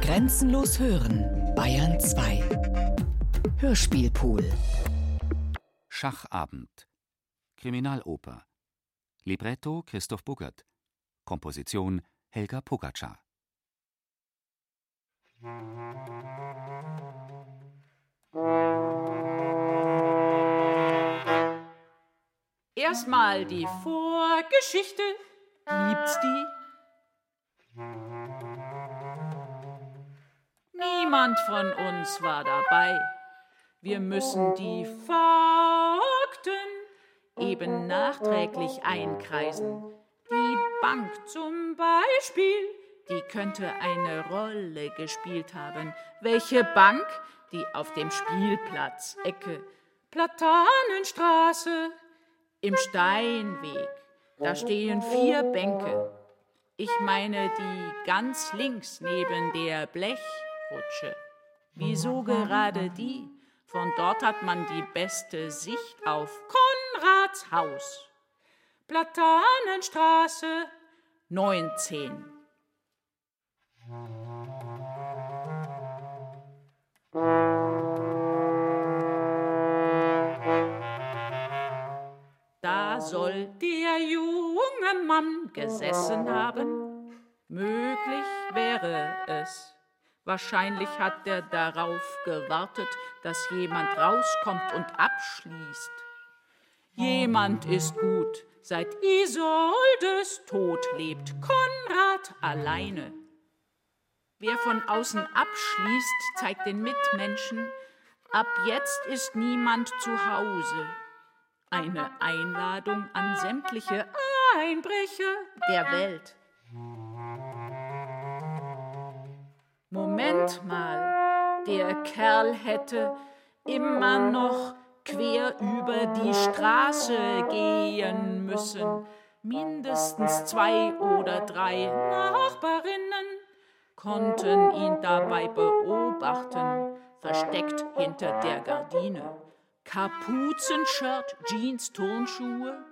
Grenzenlos hören, Bayern 2. Hörspielpool. Schachabend. Kriminaloper. Libretto Christoph Buggert. Komposition Helga Pogacar. Erstmal die Vorgeschichte. Gibt's die? Niemand von uns war dabei. Wir müssen die Fakten eben nachträglich einkreisen. Die Bank zum Beispiel, die könnte eine Rolle gespielt haben. Welche Bank? Die auf dem Spielplatz, Ecke, Platanenstraße, im Steinweg. Da stehen vier Bänke. Ich meine die ganz links neben der Blechrutsche. Wieso gerade die? Von dort hat man die beste Sicht auf Konrads Haus. Platanenstraße 19. Da soll der junge Mann gesessen haben. Möglich wäre es. Wahrscheinlich hat er darauf gewartet, dass jemand rauskommt und abschließt. Jemand ist gut, seit Isoldes Tod lebt Konrad alleine. Wer von außen abschließt, zeigt den Mitmenschen, ab jetzt ist niemand zu Hause. Eine Einladung an sämtliche Einbrecher der Welt. Moment mal, der Kerl hätte immer noch quer über die Straße gehen müssen. Mindestens zwei oder drei Nachbarinnen konnten ihn dabei beobachten, versteckt hinter der Gardine. Kapuzenshirt, Jeans, Turnschuhe.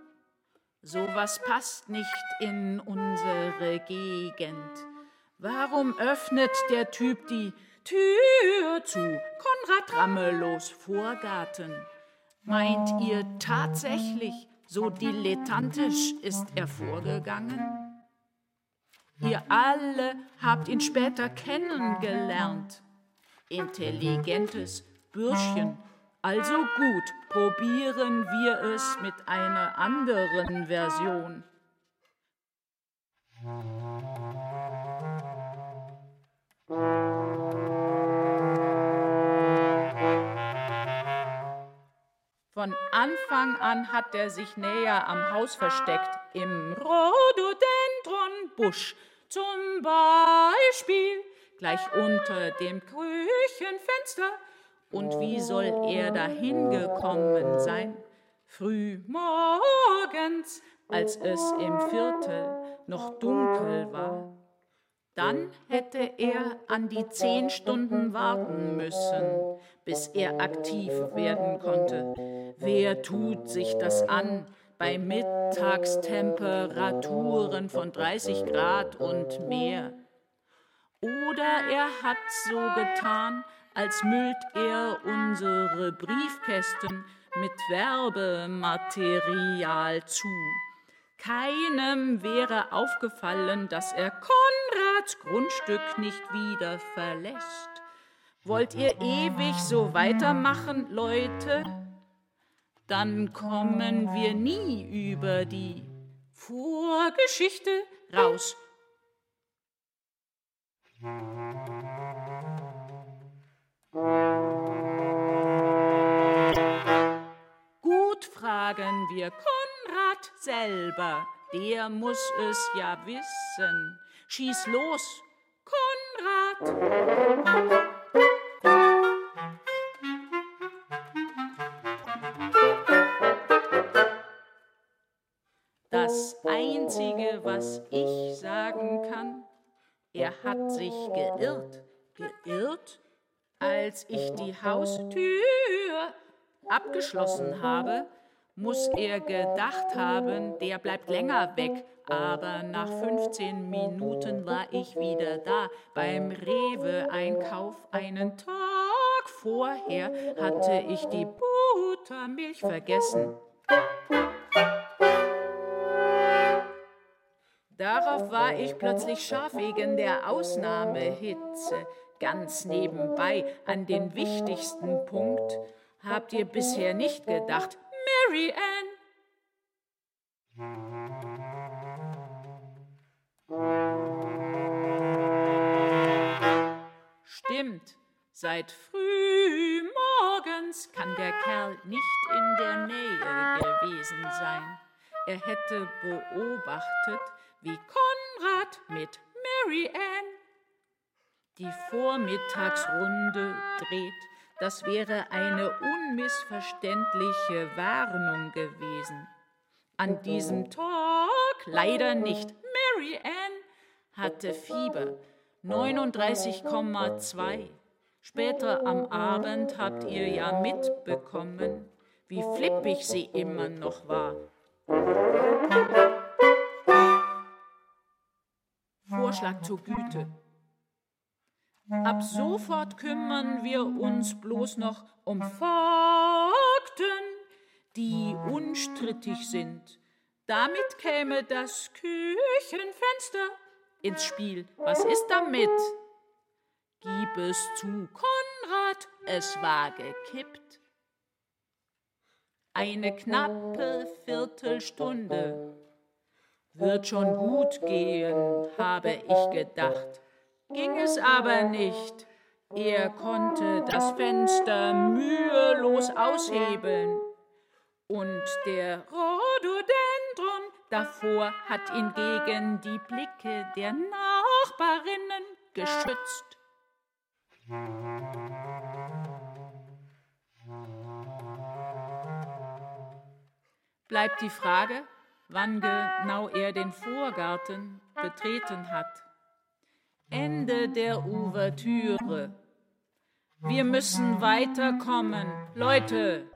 Sowas passt nicht in unsere Gegend. Warum öffnet der Typ die Tür zu Konrad Rammelos Vorgarten? Meint ihr tatsächlich, so dilettantisch ist er vorgegangen? Ihr alle habt ihn später kennengelernt. Intelligentes Bürschchen. Also gut, probieren wir es mit einer anderen Version. Von Anfang an hat er sich näher am Haus versteckt, im Rhododendronbusch zum Beispiel, gleich unter dem Küchenfenster. Und wie soll er dahin gekommen sein? Früh morgens, als es im Viertel noch dunkel war. Dann hätte er an die zehn Stunden warten müssen, bis er aktiv werden konnte. Wer tut sich das an bei Mittagstemperaturen von 30 Grad und mehr? Oder er hat so getan, als müllt er unsere Briefkästen mit Werbematerial zu. Keinem wäre aufgefallen, dass er Konrads Grundstück nicht wieder verlässt. Wollt ihr ewig so weitermachen, Leute? Dann kommen wir nie über die Vorgeschichte raus. Gut fragen wir Konrad selber, der muss es ja wissen. Schieß los, Konrad! Das Einzige, was ich sagen kann, er hat sich geirrt. Geirrt? Als ich die Haustür abgeschlossen habe, muss er gedacht haben, der bleibt länger weg Aber nach 15 Minuten war ich wieder da. Beim Rewe-Einkauf einen Tag vorher hatte ich die Buttermilch vergessen. Darauf war ich plötzlich scharf wegen der Ausnahmehitze. Ganz nebenbei an den wichtigsten Punkt habt ihr bisher nicht gedacht. Mary Ann! Stimmt, seit früh morgens kann der Kerl nicht in der Nähe gewesen sein. Er hätte beobachtet, wie Konrad mit Mary Ann die Vormittagsrunde dreht. Das wäre eine unmissverständliche Warnung gewesen. An diesem Tag leider nicht. Mary Ann hatte Fieber 39,2. Später am Abend habt ihr ja mitbekommen, wie flippig sie immer noch war. Vorschlag zur Güte. Ab sofort kümmern wir uns bloß noch um Fakten, die unstrittig sind. Damit käme das Küchenfenster ins Spiel. Was ist damit? Gib es zu, Konrad, es war gekippt. Eine knappe Viertelstunde wird schon gut gehen, habe ich gedacht. Ging es aber nicht. Er konnte das Fenster mühelos aushebeln. Und der Rhododendron davor hat ihn gegen die Blicke der Nachbarinnen geschützt. Bleibt die Frage, wann genau er den Vorgarten betreten hat. Ende der Ouvertüre. Wir müssen weiterkommen. Leute!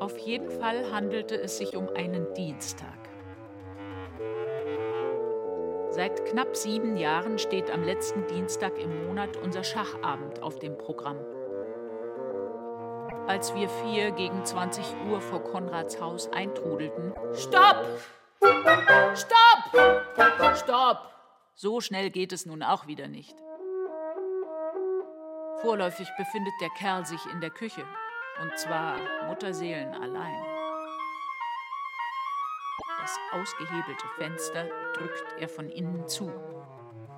Auf jeden Fall handelte es sich um einen Dienstag. Seit knapp sieben Jahren steht am letzten Dienstag im Monat unser Schachabend auf dem Programm. Als wir vier gegen 20 Uhr vor Konrads Haus eintrudelten, Stopp! Stopp! Stopp! So schnell geht es nun auch wieder nicht. Vorläufig befindet der Kerl sich in der Küche, und zwar Mutterseelen allein. Das ausgehebelte Fenster drückt er von innen zu.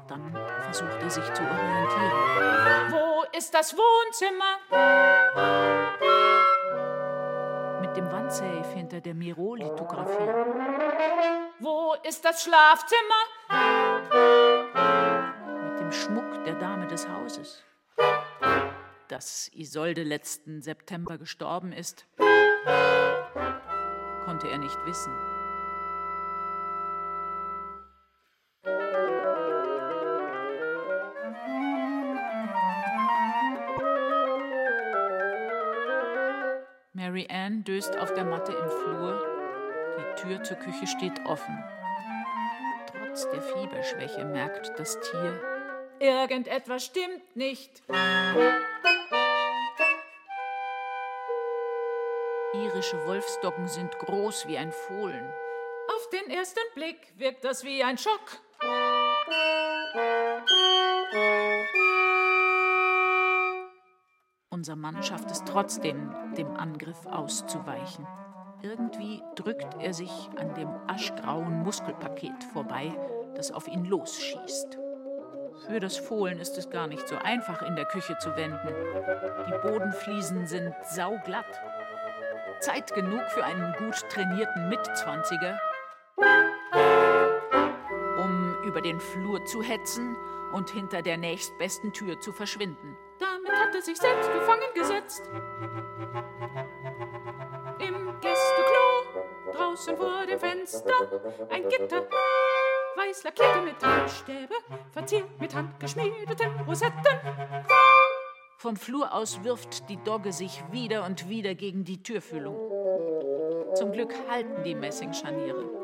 Dann versucht er sich zu orientieren. Wo ist das Wohnzimmer? Mit dem Wandsafe hinter der Miro-Lithografie. Wo ist das Schlafzimmer? Mit dem Schmuck der Dame des Hauses. Dass Isolde letzten September gestorben ist, konnte er nicht wissen. Mary Ann döst auf der Matte im Flur. Die Tür zur Küche steht offen. Trotz der Fieberschwäche merkt das Tier, irgendetwas stimmt nicht. Irische Wolfsdoggen sind groß wie ein Fohlen. Auf den ersten Blick wirkt das wie ein Schock. Unser Mann schafft es trotzdem, dem Angriff auszuweichen. Irgendwie drückt er sich an dem aschgrauen Muskelpaket vorbei, das auf ihn losschießt. Für das Fohlen ist es gar nicht so einfach, in der Küche zu wenden. Die Bodenfliesen sind sauglatt. Zeit genug für einen gut trainierten Mitzwanziger, um über den Flur zu hetzen und hinter der nächstbesten Tür zu verschwinden hatte sich selbst gefangen gesetzt. Im Gästeklo, draußen vor dem Fenster, ein Gitter weiß lackierte Metallstäbe, verziert mit handgeschmiedeten Rosetten. Vom Flur aus wirft die Dogge sich wieder und wieder gegen die Türfüllung. Zum Glück halten die Messingscharniere.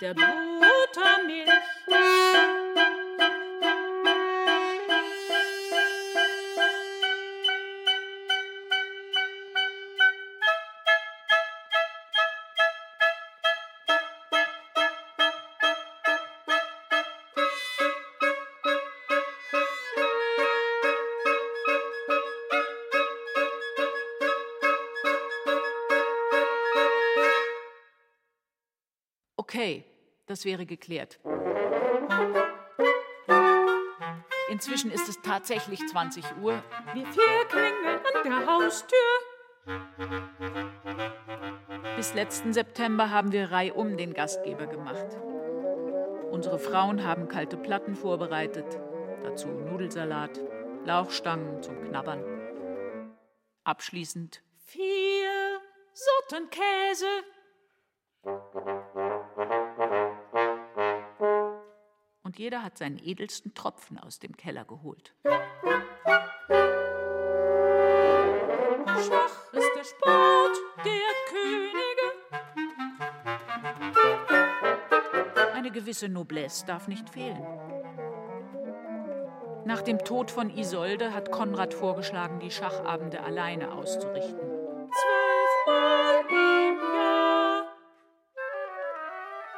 Der Buttermilch. Das wäre geklärt. Inzwischen ist es tatsächlich 20 Uhr. Wir vier klingeln an der Haustür. Bis letzten September haben wir reihum den Gastgeber gemacht. Unsere Frauen haben kalte Platten vorbereitet, dazu Nudelsalat, Lauchstangen zum Knabbern. Abschließend vier Sorten Käse. Jeder hat seinen edelsten Tropfen aus dem Keller geholt. Schach ist der Sport der Könige. Eine gewisse Noblesse darf nicht fehlen. Nach dem Tod von Isolde hat Konrad vorgeschlagen, die Schachabende alleine auszurichten. Zwölfmal im Jahr.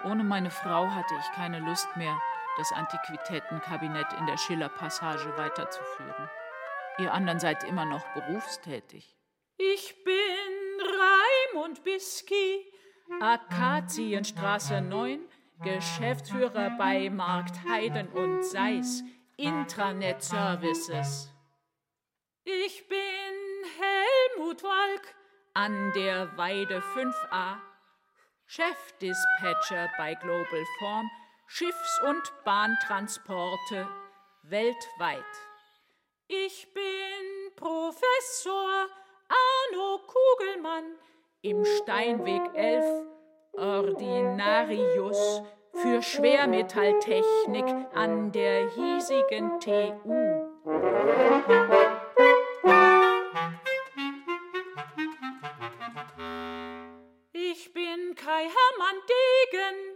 Ohne meine Frau hatte ich keine Lust mehr, das Antiquitätenkabinett in der Schiller-Passage weiterzuführen. Ihr anderen seid immer noch berufstätig. Ich bin Raimund Biski, Akazienstraße 9, Geschäftsführer bei Markt Heiden und Seis, Intranet Services. Ich bin Helmut Walk an der Weide 5a, Chefdispatcher bei Global Form, Schiffs- und Bahntransporte weltweit. Ich bin Professor Arno Kugelmann im Steinweg 11 Ordinarius für Schwermetalltechnik an der hiesigen TU. Ich bin Kai Hermann Degen,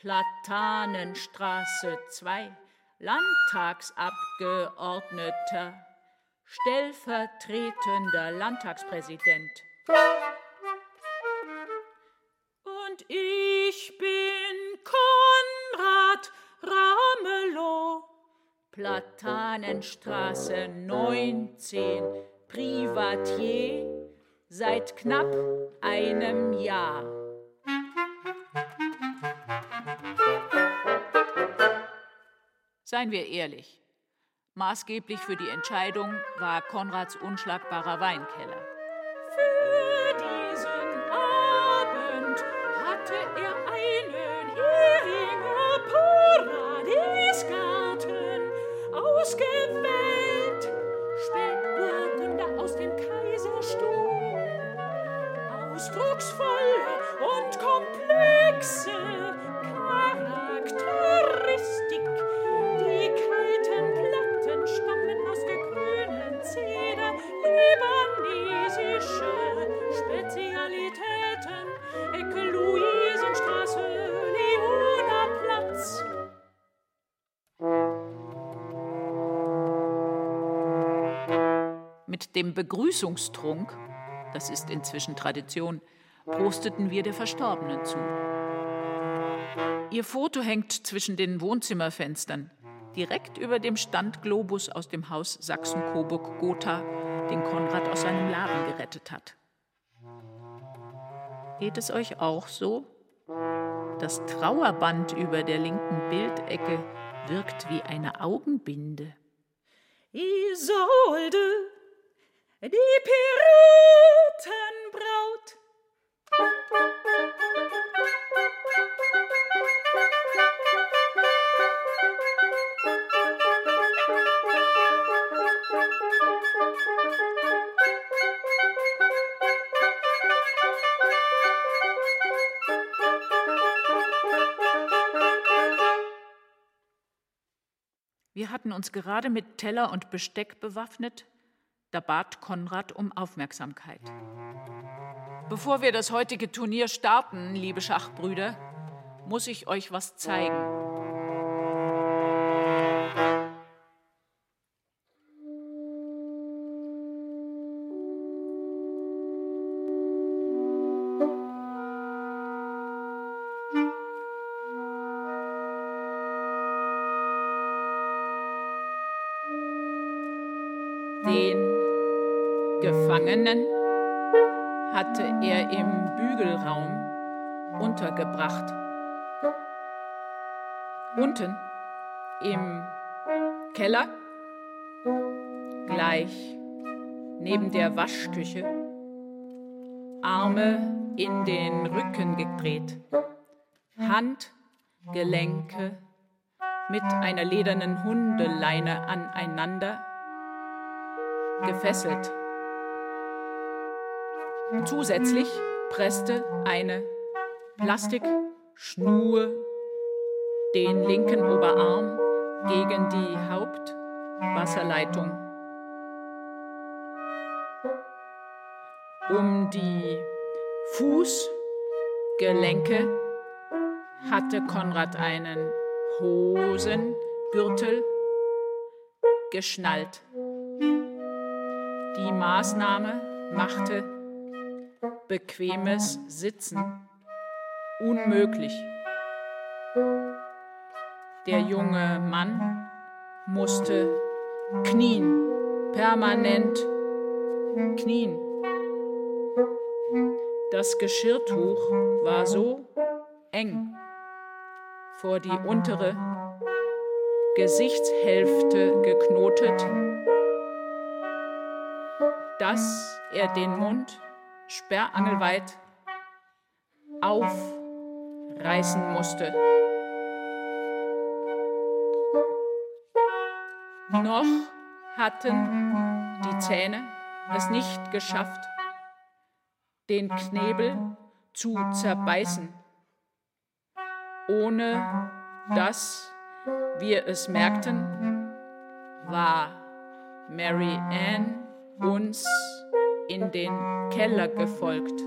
Platanenstraße 2, Landtagsabgeordneter, stellvertretender Landtagspräsident. Und ich bin Konrad Ramelow, Platanenstraße 19, Privatier, seit knapp einem Jahr. Seien wir ehrlich, maßgeblich für die Entscheidung war Konrads unschlagbarer Weinkeller. Dem Begrüßungstrunk, das ist inzwischen Tradition, prosteten wir der Verstorbenen zu. Ihr Foto hängt zwischen den Wohnzimmerfenstern, direkt über dem Standglobus aus dem Haus Sachsen-Coburg-Gotha, den Konrad aus seinem Laden gerettet hat. Geht es euch auch so? Das Trauerband über der linken Bildecke wirkt wie eine Augenbinde. Isolde, die Piratenbraut. Wir hatten uns gerade mit Teller und Besteck bewaffnet, da bat Konrad um Aufmerksamkeit. Bevor wir das heutige Turnier starten, liebe Schachbrüder, muss ich euch was zeigen. Gefangenen hatte er im Bügelraum untergebracht. Unten im Keller, gleich neben der Waschküche, Arme in den Rücken gedreht, Handgelenke mit einer ledernen Hundeleine aneinander gefesselt. Zusätzlich presste eine Plastikschnur den linken Oberarm gegen die Hauptwasserleitung. Um die Fußgelenke hatte Konrad einen Hosengürtel geschnallt. Die Maßnahme machte bequemes Sitzen unmöglich. Der junge Mann musste knien, permanent knien. Das Geschirrtuch war so eng vor die untere Gesichtshälfte geknotet, dass er den Mund sperrangelweit aufreißen musste. Noch hatten die Zähne es nicht geschafft, den Knebel zu zerbeißen, ohne dass wir es merkten, war Mary Ann uns in den Keller gefolgt.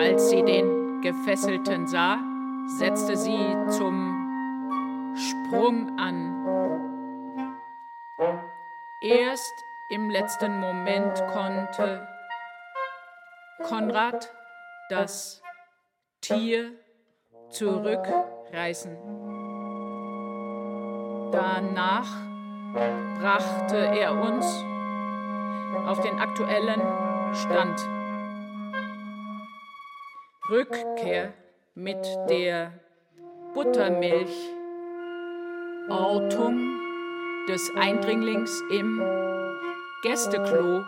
Als sie den Gefesselten sah, setzte sie zum Sprung an. Erst im letzten Moment konnte Konrad das Tier zurückreißen. Danach brachte er uns auf den aktuellen Stand. Rückkehr mit der Buttermilch, Ortung des Eindringlings im Gästeklo,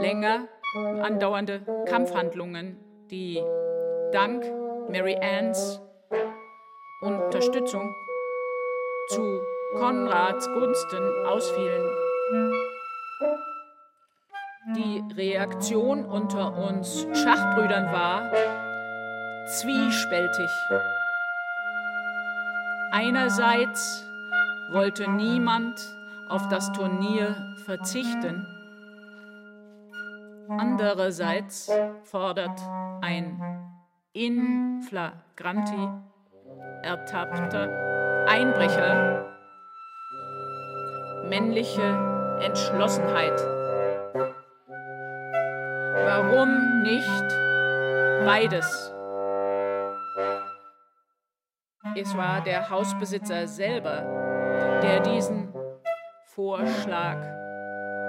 länger andauernde Kampfhandlungen, die dank Mary Anns Unterstützung zu Konrads Gunsten ausfielen. Die Reaktion unter uns Schachbrüdern war zwiespältig. Einerseits wollte niemand auf das Turnier verzichten. Andererseits fordert ein in flagranti ertappter Einbrecher männliche Entschlossenheit. Warum nicht beides? Es war der Hausbesitzer selber, der diesen Vorschlag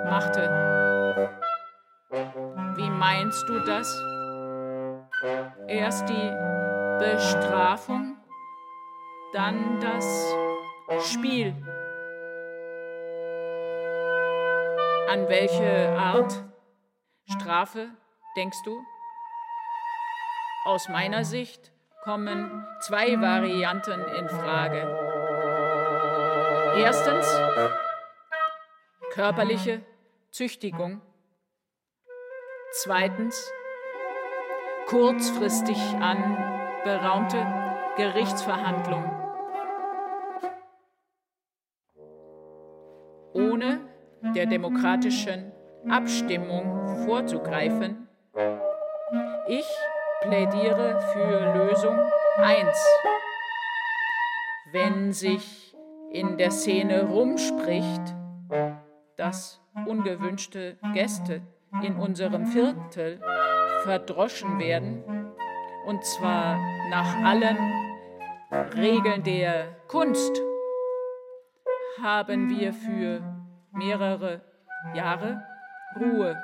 machte. Wie meinst du das? Erst die Bestrafung, dann das Spiel. An welche Art Strafe denkst du? Aus meiner Sicht kommen zwei Varianten in Frage. Erstens körperliche Züchtigung. Zweitens kurzfristig anberaumte Gerichtsverhandlung. Ohne der demokratischen Abstimmung vorzugreifen, ich plädiere für Lösung 1. Wenn sich in der Szene rumspricht, dass ungewünschte Gäste in unserem Viertel verdroschen werden, und zwar nach allen Regeln der Kunst, haben wir für mehrere Jahre Ruhe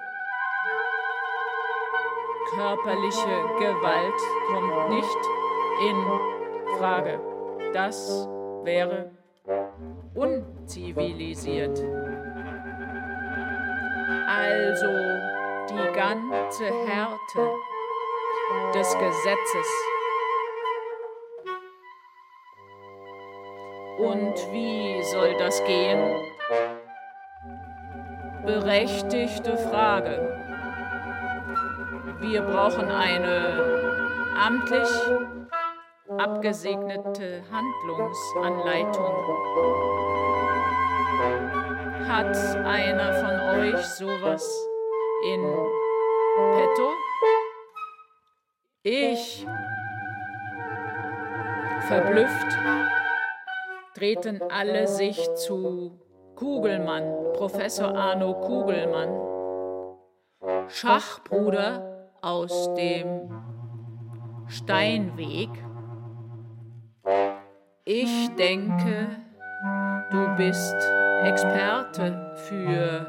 körperliche Gewalt kommt nicht in Frage. Das wäre unzivilisiert. Also die ganze Härte des Gesetzes. Und wie soll das gehen? Berechtigte Frage. Wir brauchen eine amtlich abgesegnete Handlungsanleitung. Hat einer von euch sowas in petto? Ich. Verblüfft drehten alle sich zu Kugelmann, Professor Arno Kugelmann. Schachbruder aus dem Steinweg. Ich denke, du bist Experte für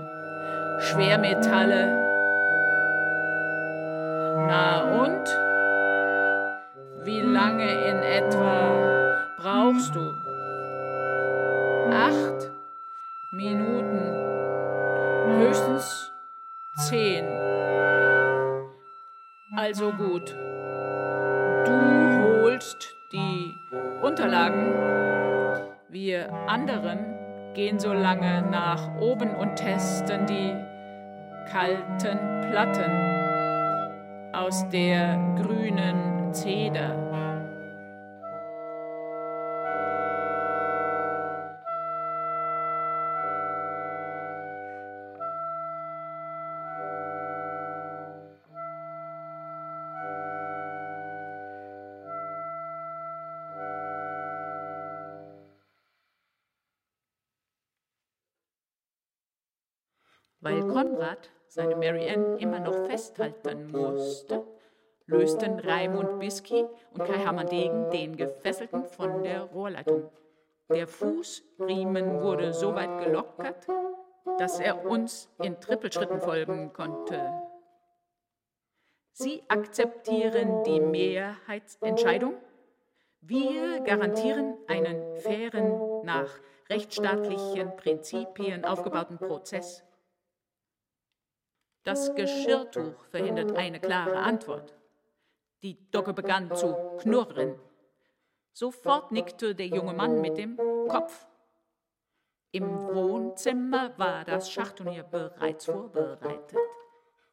Schwermetalle. Na und? Wie lange in etwa brauchst du? Zehn. Also gut. Du holst die Unterlagen. Wir anderen gehen so lange nach oben und testen die kalten Platten aus der grünen Zeder. Seine Mary Ann immer noch festhalten musste, lösten Raimund Biski und Kai Hermann Degen den Gefesselten von der Rohrleitung. Der Fußriemen wurde so weit gelockert, dass er uns in Trippelschritten folgen konnte. Sie akzeptieren die Mehrheitsentscheidung. Wir garantieren einen fairen, nach rechtsstaatlichen Prinzipien aufgebauten Prozess. Das Geschirrtuch verhindert eine klare Antwort. Die Dogge begann zu knurren. Sofort nickte der junge Mann mit dem Kopf. Im Wohnzimmer war das Schachturnier bereits vorbereitet.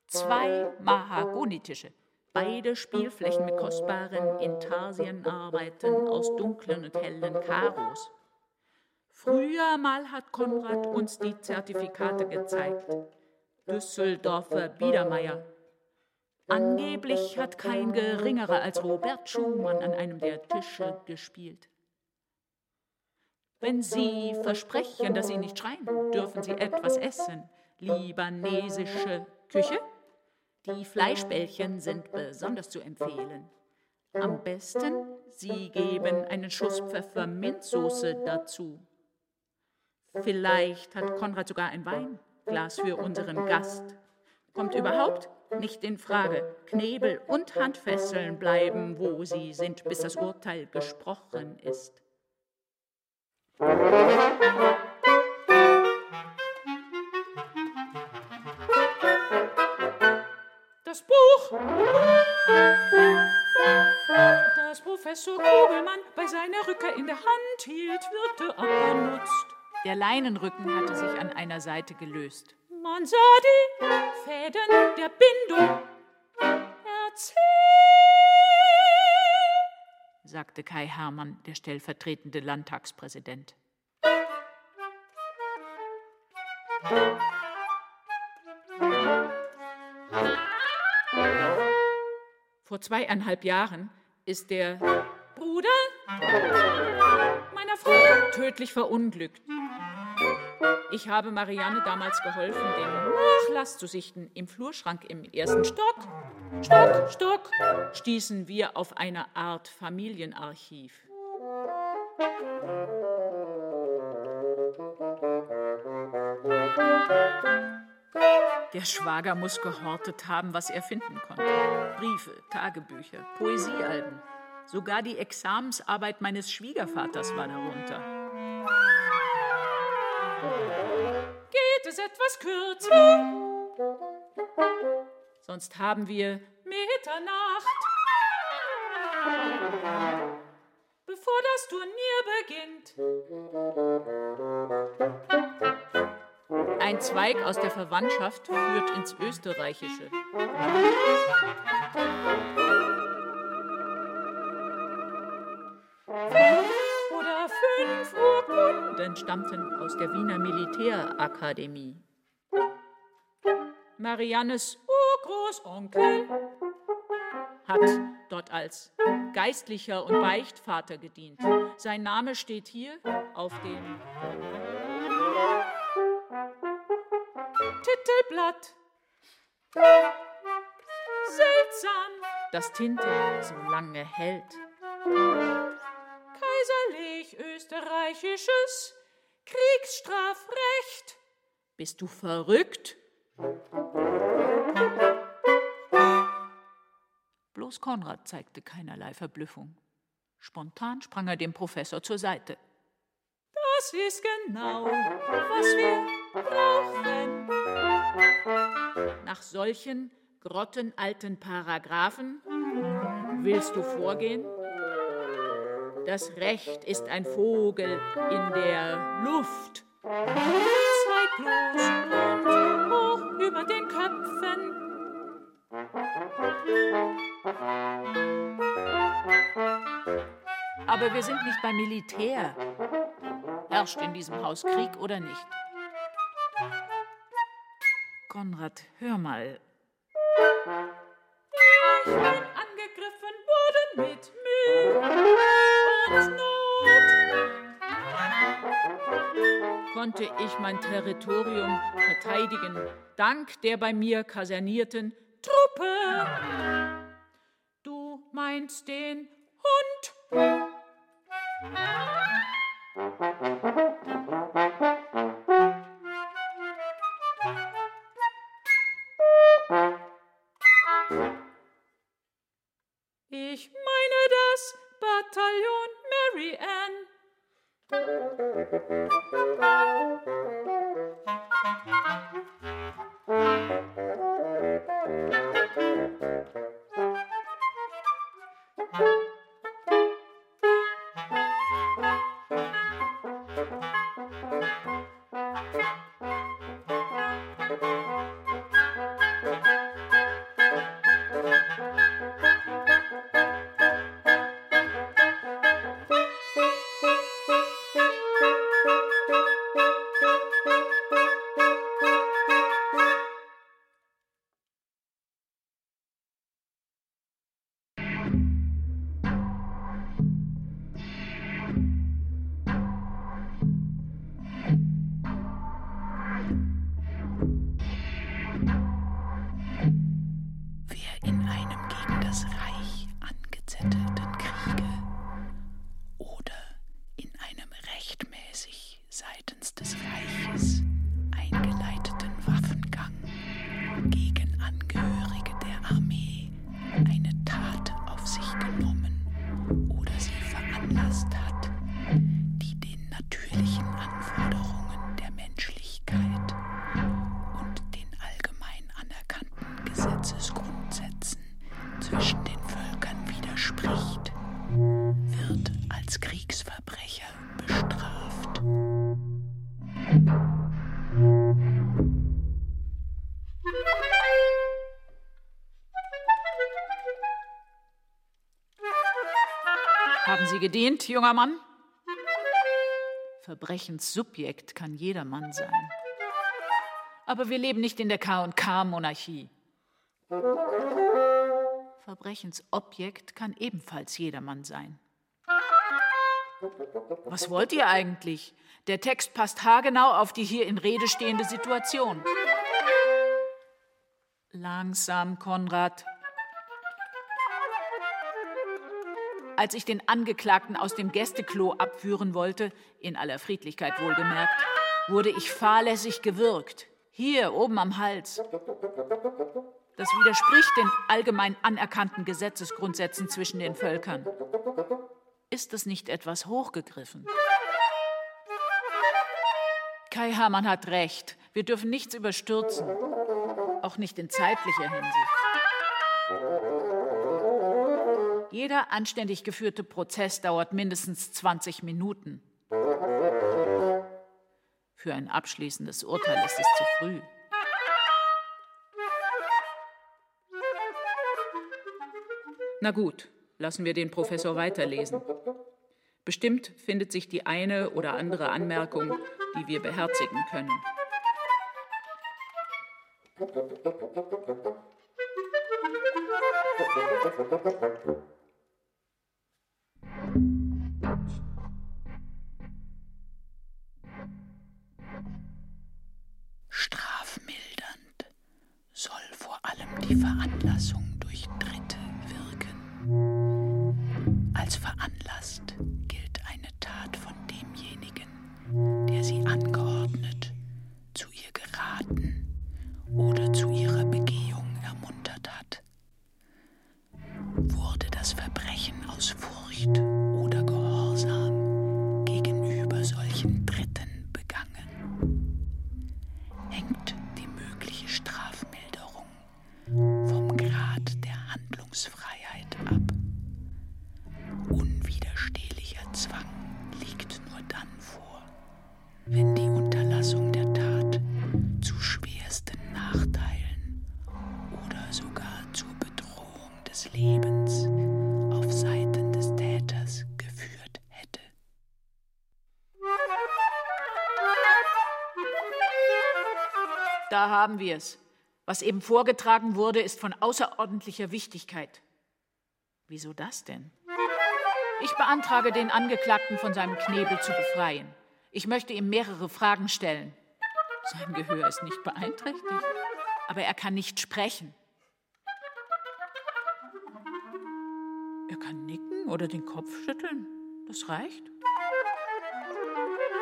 Zwei Mahagonitische, beide Spielflächen mit kostbaren Intarsienarbeiten aus dunklen und hellen Karos. Früher mal hat Konrad uns die Zertifikate gezeigt. Düsseldorfer Biedermeier. Angeblich hat kein geringerer als Robert Schumann an einem der Tische gespielt. Wenn Sie versprechen, dass Sie nicht schreien, dürfen Sie etwas essen. Libanesische Küche? Die Fleischbällchen sind besonders zu empfehlen. Am besten, Sie geben einen Schuss Pfefferminzsoße dazu. Vielleicht hat Konrad sogar ein Weinglas für unseren Gast. Kommt überhaupt nicht in Frage. Knebel und Handfesseln bleiben, wo sie sind, bis das Urteil gesprochen ist. Das Buch, das Professor Kugelmann bei seiner Rückkehr in der Hand hielt, wirkte abgenutzt. Der Leinenrücken hatte sich an einer Seite gelöst. Man sah die Fäden der Bindung. Erzähl, sagte Kai Hermann, der stellvertretende Landtagspräsident. Vor zweieinhalb Jahren ist der Bruder meiner Frau tödlich verunglückt. Ich habe Marianne damals geholfen, den Nachlass zu sichten. Im Flurschrank im ersten Stock, Stock, Stock, stießen wir auf eine Art Familienarchiv. Der Schwager muss gehortet haben, was er finden konnte. Briefe, Tagebücher, Poesiealben. Sogar die Examensarbeit meines Schwiegervaters war darunter. Geht es etwas kürzer? Sonst haben wir Mitternacht. Bevor das Turnier beginnt. Ein Zweig aus der Verwandtschaft führt ins Österreichische. Urkunden stammten aus der Wiener Militärakademie. Mariannes Urgroßonkel hat dort als Geistlicher und Beichtvater gedient. Sein Name steht hier auf dem Titelblatt. Seltsam, dass Tinte so lange hält kaiserlich-österreichisches Kriegsstrafrecht. Bist du verrückt? Bloß Konrad zeigte keinerlei Verblüffung. Spontan sprang er dem Professor zur Seite. Das ist genau, was wir brauchen. Nach solchen grottenalten Paragraphen willst du vorgehen? Das Recht ist ein Vogel in der Luft. Zweiglos und hoch über den Köpfen. Aber wir sind nicht beim Militär. Herrscht in diesem Haus Krieg oder nicht? Konrad, hör mal. Ich bin angegriffen worden mit. Konnte ich mein Territorium verteidigen, dank der bei mir kasernierten Truppe. Du meinst den Hund. Gedient, junger Mann? Verbrechenssubjekt kann jedermann sein. Aber wir leben nicht in der K&K-Monarchie. Verbrechensobjekt kann ebenfalls jedermann sein. Was wollt ihr eigentlich? Der Text passt haargenau auf die hier in Rede stehende Situation. Langsam, Konrad. Als ich den Angeklagten aus dem Gästeklo abführen wollte, in aller Friedlichkeit wohlgemerkt, wurde ich fahrlässig gewürgt. Hier, oben am Hals. Das widerspricht den allgemein anerkannten Gesetzesgrundsätzen zwischen den Völkern. Ist es nicht etwas hochgegriffen? Kai Hamann hat recht. Wir dürfen nichts überstürzen. Auch nicht in zeitlicher Hinsicht. Jeder anständig geführte Prozess dauert mindestens 20 Minuten. Für ein abschließendes Urteil ist es zu früh. Na gut, lassen wir den Professor weiterlesen. Bestimmt findet sich die eine oder andere Anmerkung, die wir beherzigen können. Strafmildernd haben wir es. Was eben vorgetragen wurde, ist von außerordentlicher Wichtigkeit. Wieso das denn? Ich beantrage, den Angeklagten von seinem Knebel zu befreien. Ich möchte ihm mehrere Fragen stellen. Sein Gehör ist nicht beeinträchtigt, aber er kann nicht sprechen. Er kann nicken oder den Kopf schütteln. Das reicht.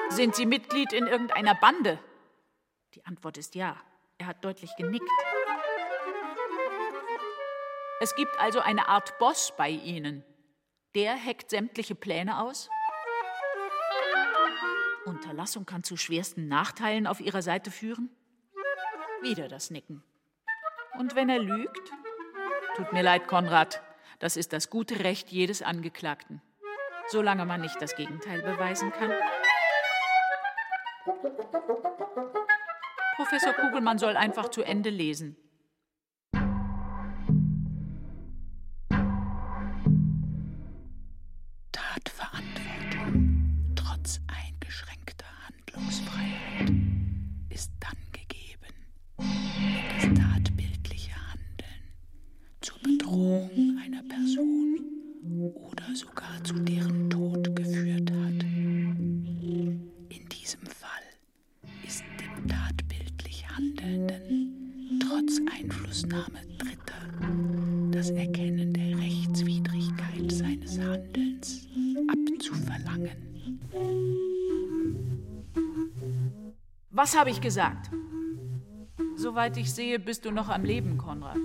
Sind Sie Mitglied in irgendeiner Bande? Die Antwort ist ja. Er hat deutlich genickt. Es gibt also eine Art Boss bei Ihnen. Der heckt sämtliche Pläne aus. Unterlassung kann zu schwersten Nachteilen auf Ihrer Seite führen. Wieder das Nicken. Und wenn er lügt? Tut mir leid, Konrad. Das ist das gute Recht jedes Angeklagten. Solange man nicht das Gegenteil beweisen kann. Professor Kugelmann soll einfach zu Ende lesen. Was habe ich gesagt? Soweit ich sehe, bist du noch am Leben, Konrad.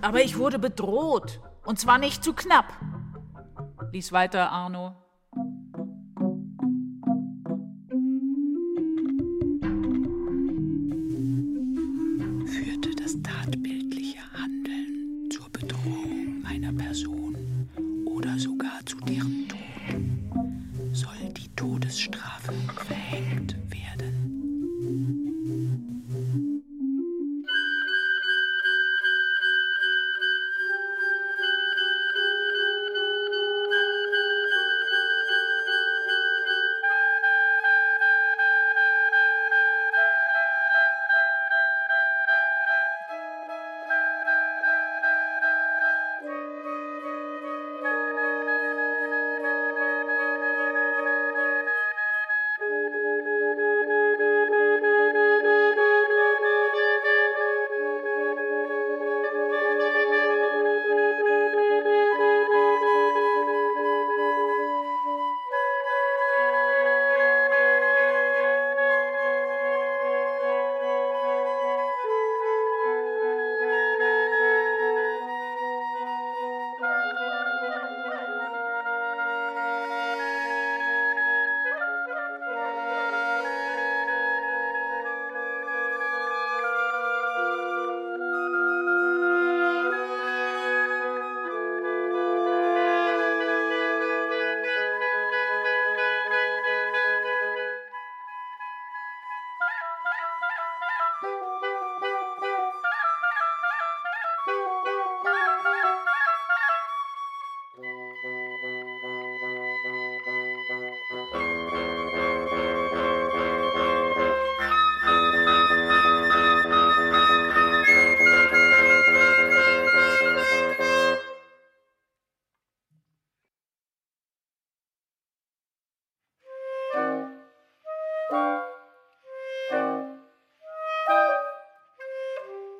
Aber ich wurde bedroht. Und zwar nicht zu knapp. Lies weiter, Arno.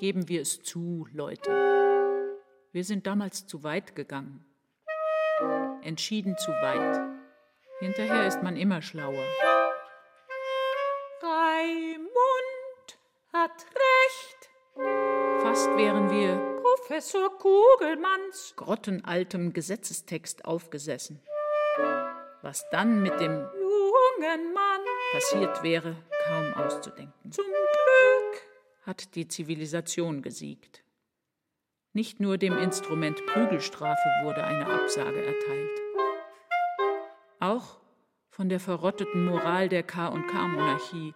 Geben wir es zu, Leute. Wir sind damals zu weit gegangen. Entschieden zu weit. Hinterher ist man immer schlauer. Raimund hat recht. Fast wären wir Professor Kugelmanns grottenaltem Gesetzestext aufgesessen. Was dann mit dem jungen Mann passiert wäre, kaum auszudenken. Zum hat die Zivilisation gesiegt. Nicht nur dem Instrument Prügelstrafe wurde eine Absage erteilt. Auch von der verrotteten Moral der K&K-Monarchie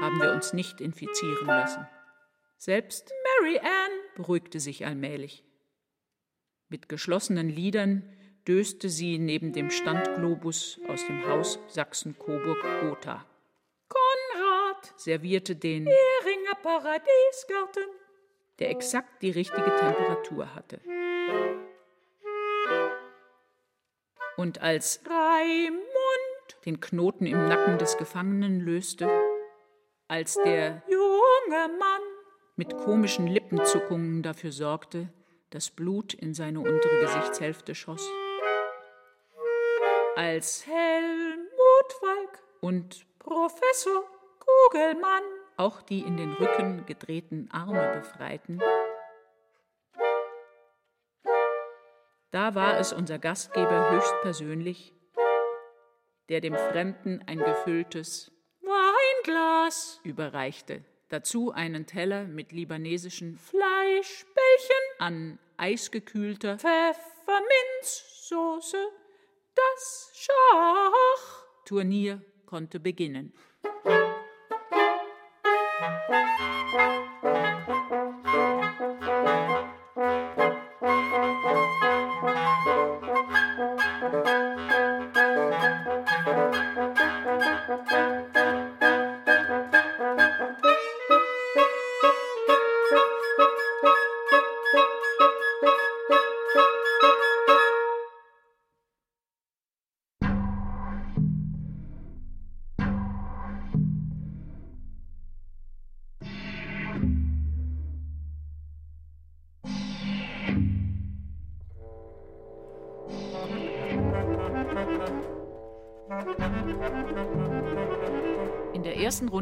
haben wir uns nicht infizieren lassen. Selbst Mary Ann beruhigte sich allmählich. Mit geschlossenen Lidern döste sie neben dem Standglobus aus dem Haus Sachsen-Coburg-Gotha. Konrad servierte den Paradiesgarten, der exakt die richtige Temperatur hatte. Und als Raimund. den Knoten im Nacken des Gefangenen löste, als der junge Mann. mit komischen Lippenzuckungen dafür sorgte, dass Blut in seine untere Gesichtshälfte schoss, als Helmut Falk. Und Professor Kugelmann auch die in den Rücken gedrehten Arme befreiten. Da war es unser Gastgeber höchstpersönlich, der dem Fremden ein gefülltes Weinglas überreichte, dazu einen Teller mit libanesischen Fleischbällchen an eisgekühlter Pfefferminzsoße. Das Schachturnier konnte beginnen.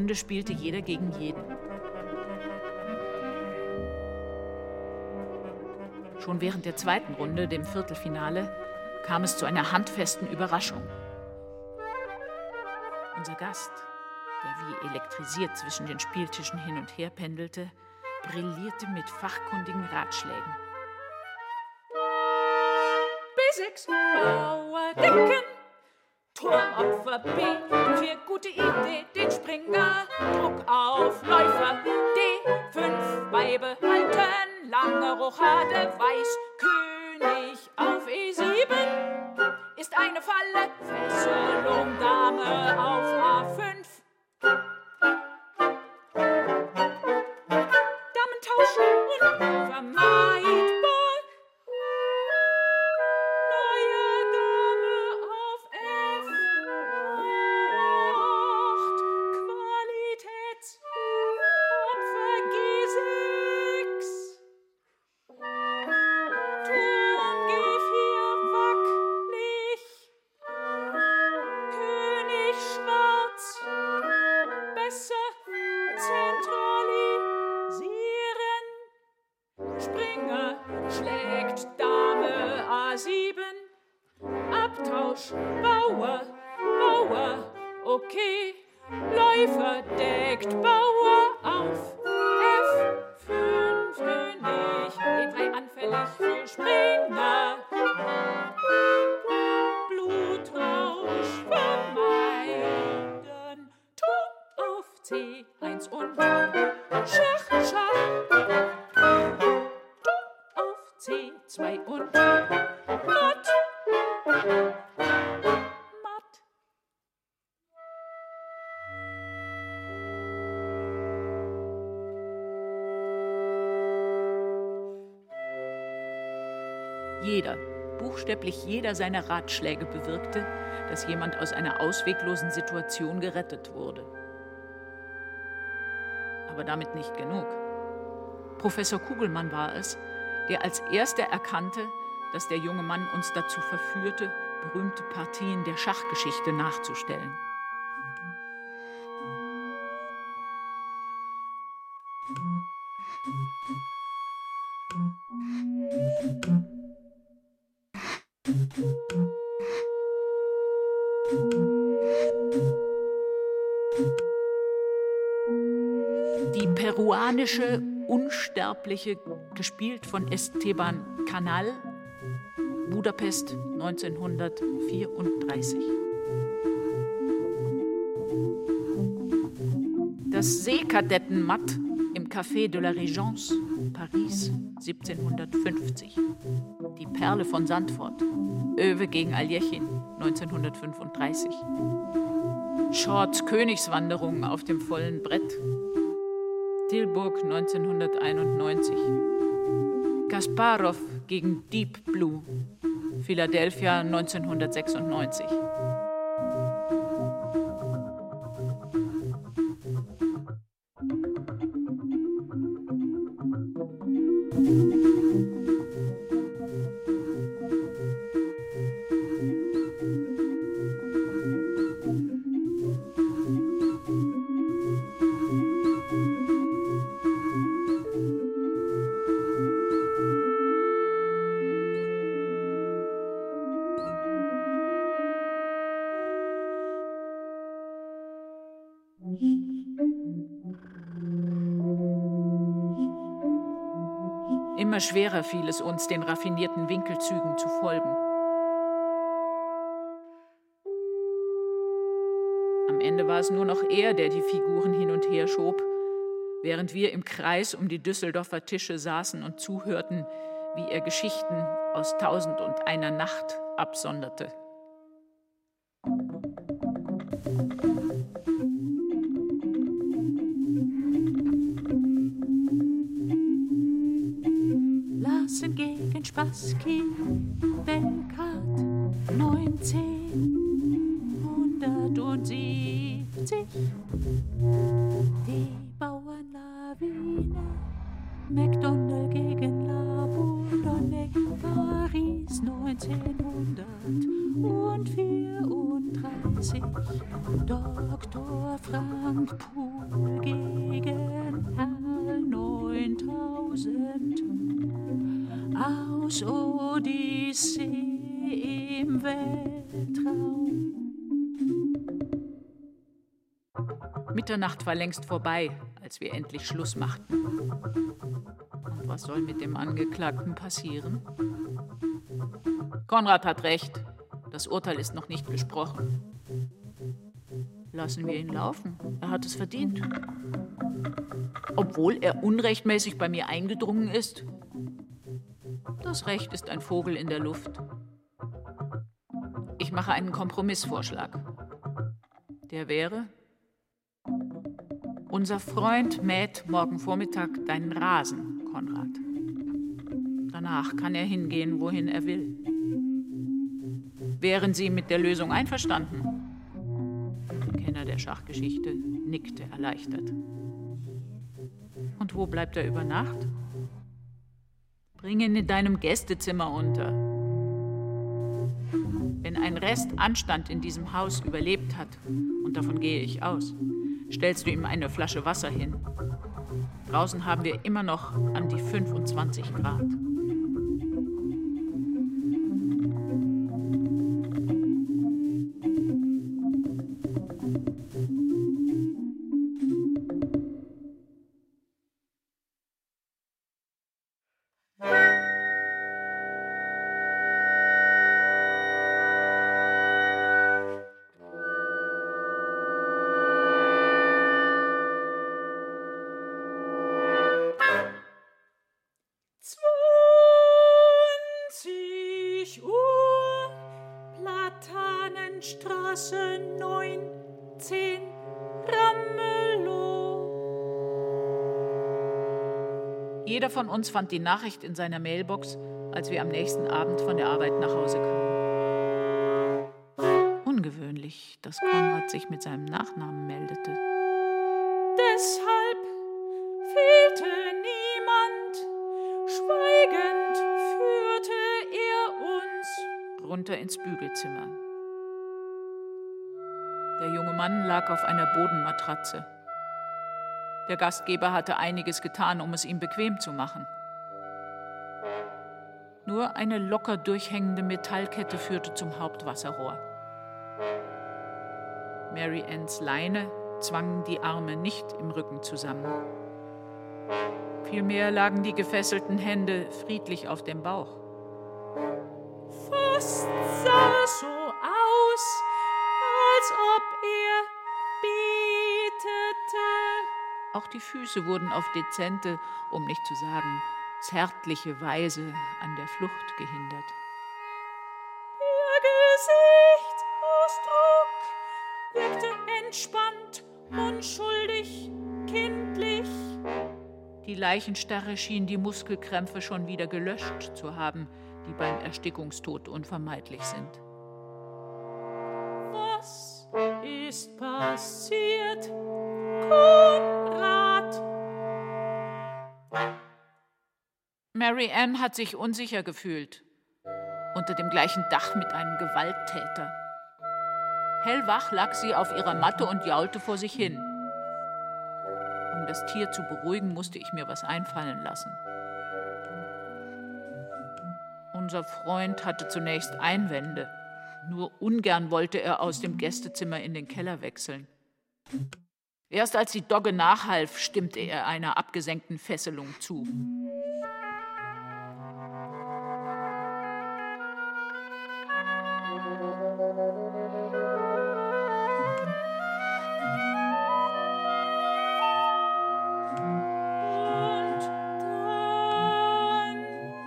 Runde spielte jeder gegen jeden. Schon während der zweiten Runde, dem Viertelfinale, kam es zu einer handfesten Überraschung. Unser Gast, der wie elektrisiert zwischen den Spieltischen hin und her pendelte, brillierte mit fachkundigen Ratschlägen. B6, Bauer Decken, Turmopfer B, vier gute Idee, den Springer, Druck auf Läufer. D, fünf Weibe halten, lange Rochade, Weiß, König auf E7, ist eine Falle, Fesselung, Dame auf A5. Jeder, buchstäblich jeder seiner Ratschläge bewirkte, dass jemand aus einer ausweglosen Situation gerettet wurde. Aber damit nicht genug. Professor Kugelmann war es, der als erster erkannte, dass der junge Mann uns dazu verführte, berühmte Partien der Schachgeschichte nachzustellen. Peruanische Unsterbliche, gespielt von Esteban Canal, Budapest 1934. Das Seekadettenmatt im Café de la Régence, Paris 1750. Die Perle von Sandford, Öwe gegen Aljechin 1935. Shorts Königswanderung auf dem vollen Brett Tilburg 1991. Kasparov gegen Deep Blue, Philadelphia 1996. Immer schwerer fiel es uns, den raffinierten Winkelzügen zu folgen. Am Ende war es nur noch er, der die Figuren hin und her schob, während wir im Kreis um die Düsseldorfer Tische saßen und zuhörten, wie er Geschichten aus Tausend und einer Nacht absonderte. king. War längst vorbei, als wir endlich Schluss machten. Und was soll mit dem Angeklagten passieren? Konrad hat recht. Das Urteil ist noch nicht gesprochen. Lassen wir ihn laufen. Er hat es verdient. Obwohl er unrechtmäßig bei mir eingedrungen ist. Das Recht ist ein Vogel in der Luft. Ich mache einen Kompromissvorschlag. Der wäre, unser Freund mäht morgen Vormittag deinen Rasen, Konrad. Danach kann er hingehen, wohin er will. Wären Sie mit der Lösung einverstanden? Kenner der Schachgeschichte nickte erleichtert. Und wo bleibt er über Nacht? Bring ihn in deinem Gästezimmer unter. Wenn ein Rest Anstand in diesem Haus überlebt hat, und davon gehe ich aus, stellst du ihm eine Flasche Wasser hin. Draußen haben wir immer noch an die 25 Grad. Von uns fand die Nachricht in seiner Mailbox, als wir am nächsten Abend von der Arbeit nach Hause kamen. Ungewöhnlich, dass Konrad sich mit seinem Nachnamen meldete. Deshalb fehlte niemand. Schweigend führte er uns runter ins Bügelzimmer. Der junge Mann lag auf einer Bodenmatratze. Der Gastgeber hatte einiges getan, um es ihm bequem zu machen. Nur eine locker durchhängende Metallkette führte zum Hauptwasserrohr. Mary Anns Leine zwang die Arme nicht im Rücken zusammen. Vielmehr lagen die gefesselten Hände friedlich auf dem Bauch. Fast sah Auch die Füße wurden auf dezente, um nicht zu sagen zärtliche Weise an der Flucht gehindert. Der Gesichtsausdruck wirkte entspannt, unschuldig, kindlich. Die Leichenstarre schien die Muskelkrämpfe schon wieder gelöscht zu haben, die beim Erstickungstod unvermeidlich sind. Was ist passiert? Konrad! Mary Ann hat sich unsicher gefühlt. Unter dem gleichen Dach mit einem Gewalttäter. Hellwach lag sie auf ihrer Matte und jaulte vor sich hin. Um das Tier zu beruhigen, musste ich mir was einfallen lassen. Unser Freund hatte zunächst Einwände. Nur ungern wollte er aus dem Gästezimmer in den Keller wechseln. Erst als die Dogge nachhalf, stimmte er einer abgesenkten Fesselung zu.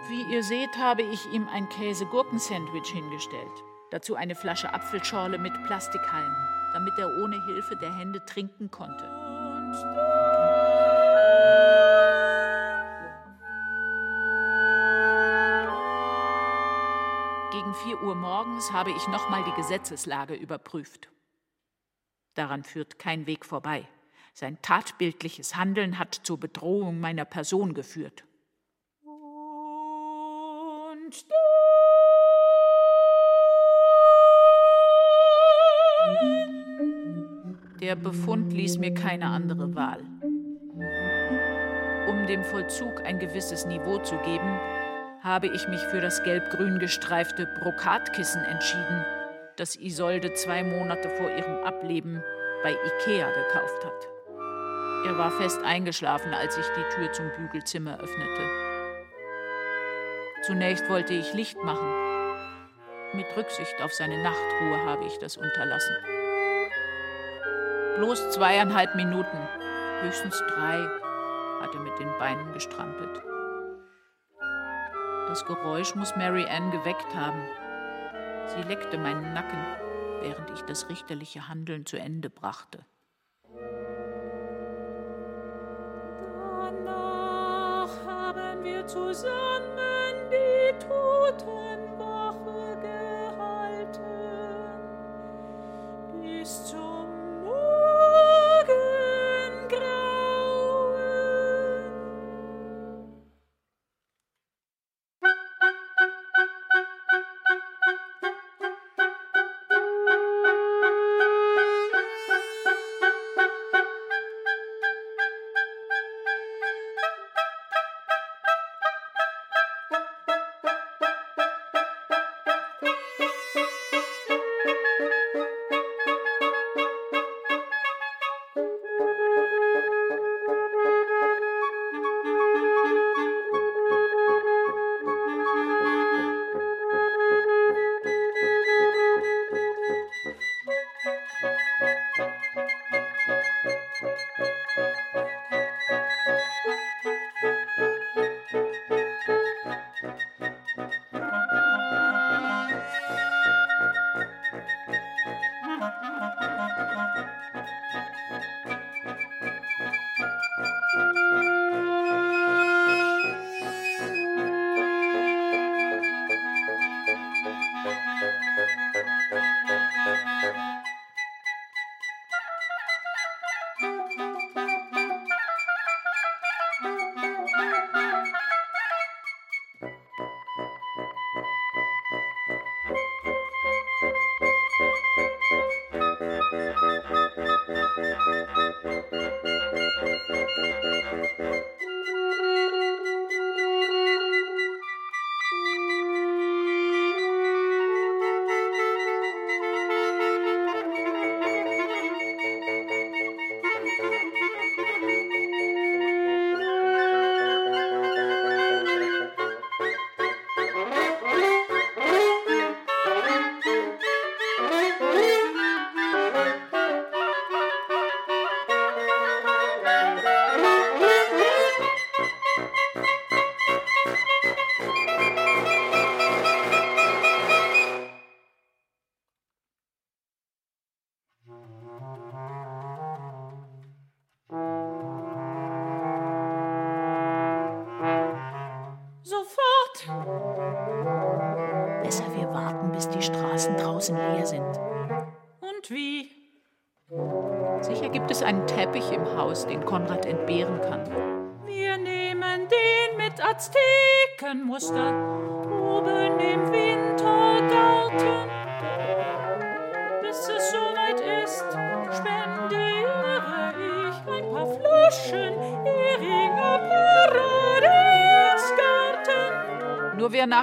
Wie ihr seht, habe ich ihm ein Käse-Gurken-Sandwich hingestellt. Dazu eine Flasche Apfelschorle mit Plastikhalm damit er ohne Hilfe der Hände trinken konnte. Gegen 4 Uhr morgens habe ich nochmal die Gesetzeslage überprüft. Daran führt kein Weg vorbei. Sein tatbildliches Handeln hat zur Bedrohung meiner Person geführt. Der Befund ließ mir keine andere Wahl. Um dem Vollzug ein gewisses Niveau zu geben, habe ich mich für das gelb-grün gestreifte Brokatkissen entschieden, das Isolde zwei Monate vor ihrem Ableben bei Ikea gekauft hat. Er war fest eingeschlafen, als ich die Tür zum Bügelzimmer öffnete. Zunächst wollte ich Licht machen. Mit Rücksicht auf seine Nachtruhe habe ich das unterlassen. Bloß zweieinhalb Minuten, höchstens drei, hat er mit den Beinen gestrampelt. Das Geräusch muss Mary Ann geweckt haben. Sie leckte meinen Nacken, während ich das richterliche Handeln zu Ende brachte. Danach haben wir zusammen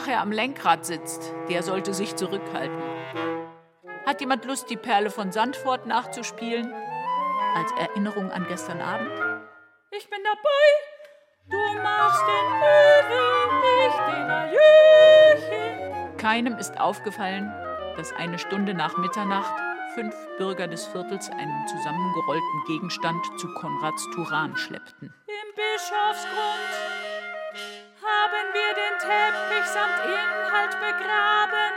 nachher am Lenkrad sitzt, der sollte sich zurückhalten. Hat jemand Lust, die Perle von Sandfort nachzuspielen? Als Erinnerung an gestern Abend? Ich bin dabei. Du machst den Löwen, ich den Ajöchen. Keinem ist aufgefallen, dass eine Stunde nach Mitternacht fünf Bürger des Viertels einen zusammengerollten Gegenstand zu Konrads Turan schleppten. Im Bischofsgrund wir den Teppich samt Inhalt begraben.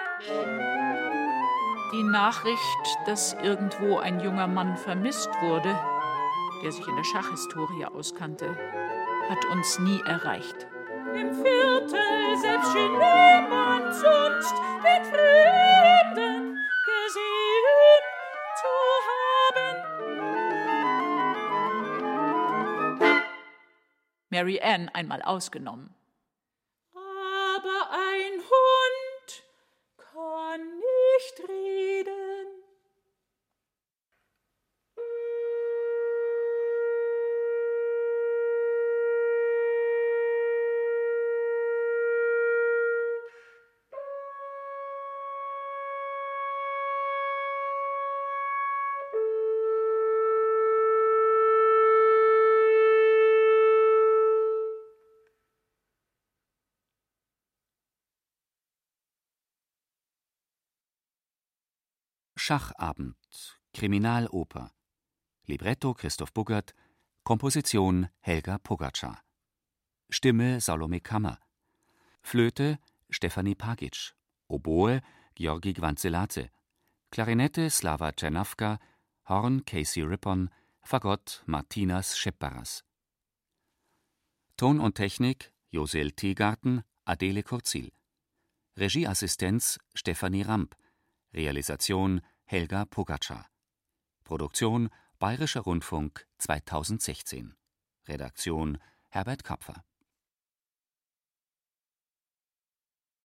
Die Nachricht, dass irgendwo ein junger Mann vermisst wurde, der sich in der Schachhistorie auskannte, hat uns nie erreicht. Im Viertel selbst schien niemand sonst den Fremden gesehen zu haben. Mary Ann einmal ausgenommen. Schachabend Kriminaloper. Libretto Christoph Buggert Komposition Helga Pogacar. Stimme Salome Kammer. Flöte Stefanie Pagic. Oboe Georgi Gwanzelate. Klarinette Slava Czernawka Horn Casey Rippon Fagott Martinas Schepparas Ton und Technik Josel Teegarten Adele Kurzil. Regieassistenz Stefanie Ramp. Realisation Helga Pogacar. Produktion Bayerischer Rundfunk 2016 Redaktion Herbert Kapfer